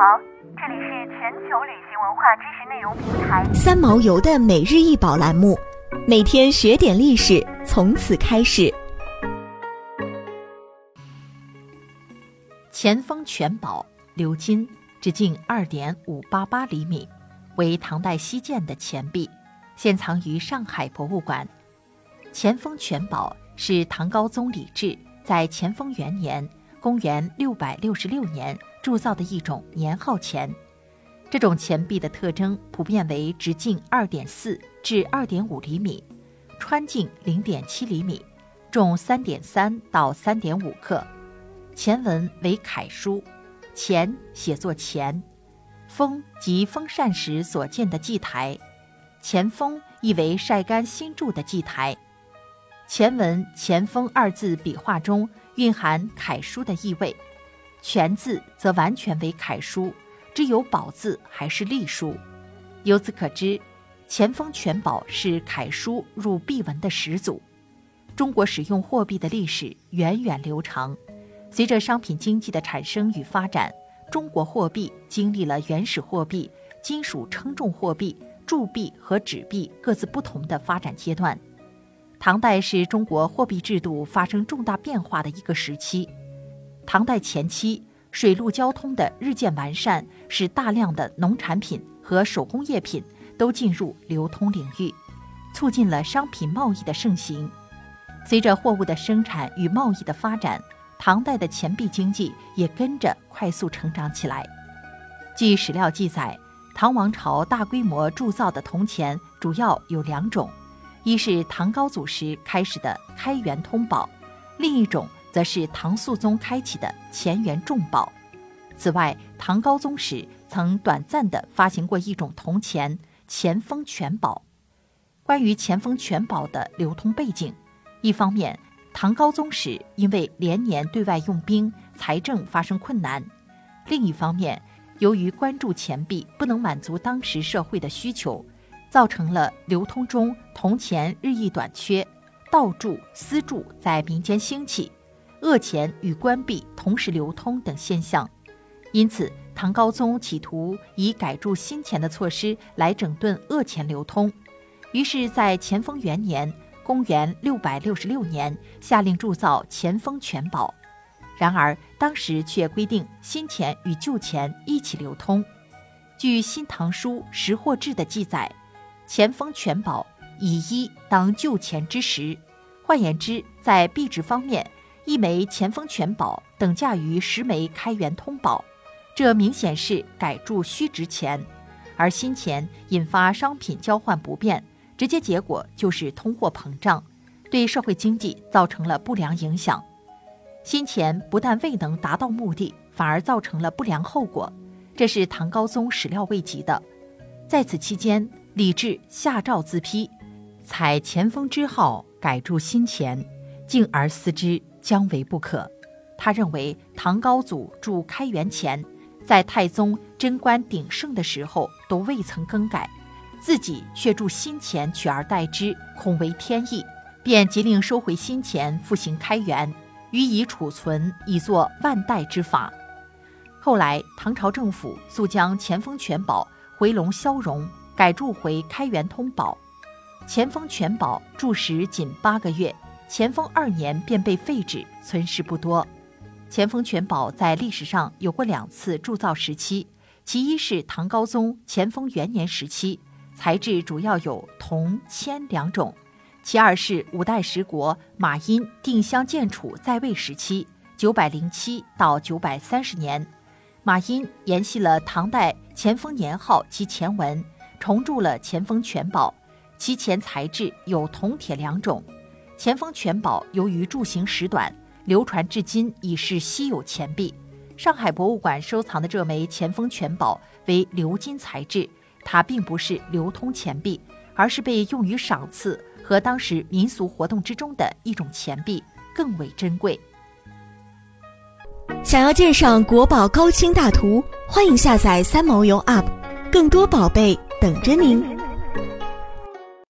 好，这里是全球旅行文化知识内容平台三毛游的每日一宝栏目，每天学点历史，从此开始。乾丰全宝鎏金，直径二点五八八厘米，为唐代西建的钱币，现藏于上海博物馆。乾丰全宝是唐高宗李治在乾丰元年（公元六百六十六年）铸造的一种年号钱。这种钱币的特征普遍为直径二点四至二点五厘米，穿径零点七厘米，重三点三到三点五克。钱文为楷书，钱写作钱，封即封禅时所建的祭台，钱封意为晒干新铸的祭台。前文“前锋”二字笔画中蕴含楷书的意味，全字则完全为楷书，只有宝字还是隶书。由此可知，前锋全宝是楷书入币文的始祖。中国使用货币的历史源远流长，随着商品经济的产生与发展，中国货币经历了原始货币、金属称重货币、铸币和纸币各自不同的发展阶段。唐代是中国货币制度发生重大变化的一个时期。唐代前期，水陆交通的日渐完善，使大量的农产品和手工业品都进入流通领域，促进了商品贸易的盛行。随着货物的生产与贸易的发展，唐代的钱币经济也跟着快速成长起来。据史料记载，唐王朝大规模铸造的铜钱主要有两种。一是唐高祖时开始的开元通宝，另一种则是唐肃宗开启的乾元重宝。此外，唐高宗时曾短暂地发行过一种铜钱——乾丰全宝。关于乾丰全宝的流通背景，一方面，唐高宗时因为连年对外用兵，财政发生困难；另一方面，由于关注钱币不能满足当时社会的需求。造成了流通中铜钱日益短缺，盗铸、私铸在民间兴起，恶钱与官币同时流通等现象。因此，唐高宗企图以改铸新钱的措施来整顿恶钱流通，于是，在乾丰元年（公元666年）下令铸造乾封全宝。然而，当时却规定新钱与旧钱一起流通。据《新唐书·识货志》的记载。钱丰全宝以一当旧钱之时，换言之，在币值方面，一枚钱丰全宝等价于十枚开元通宝，这明显是改铸虚值钱，而新钱引发商品交换不便，直接结果就是通货膨胀，对社会经济造成了不良影响。新钱不但未能达到目的，反而造成了不良后果，这是唐高宗始料未及的。在此期间。李治下诏自批，采前锋之号改铸新钱，敬而思之，将为不可。他认为唐高祖铸开元钱，在太宗贞观鼎盛的时候都未曾更改，自己却铸新钱取而代之，恐为天意，便急令收回新钱，复行开元，予以储存，以作万代之法。后来唐朝政府速将乾丰全宝回笼消融。改铸回开元通宝，乾丰全宝铸时仅八个月，乾丰二年便被废止，存世不多。乾丰全宝在历史上有过两次铸造时期，其一是唐高宗乾丰元年时期，材质主要有铜、铅两种；其二是五代十国马殷定襄建储在位时期（九百零七到九百三十年），马殷沿袭了唐代乾丰年号及前文。重铸了乾丰全宝，其钱材质有铜铁两种。钱丰全宝由于铸型时短，流传至今已是稀有钱币。上海博物馆收藏的这枚钱丰全宝为鎏金材质，它并不是流通钱币，而是被用于赏赐和当时民俗活动之中的一种钱币，更为珍贵。想要鉴赏国宝高清大图，欢迎下载三毛游 App，更多宝贝。等着您。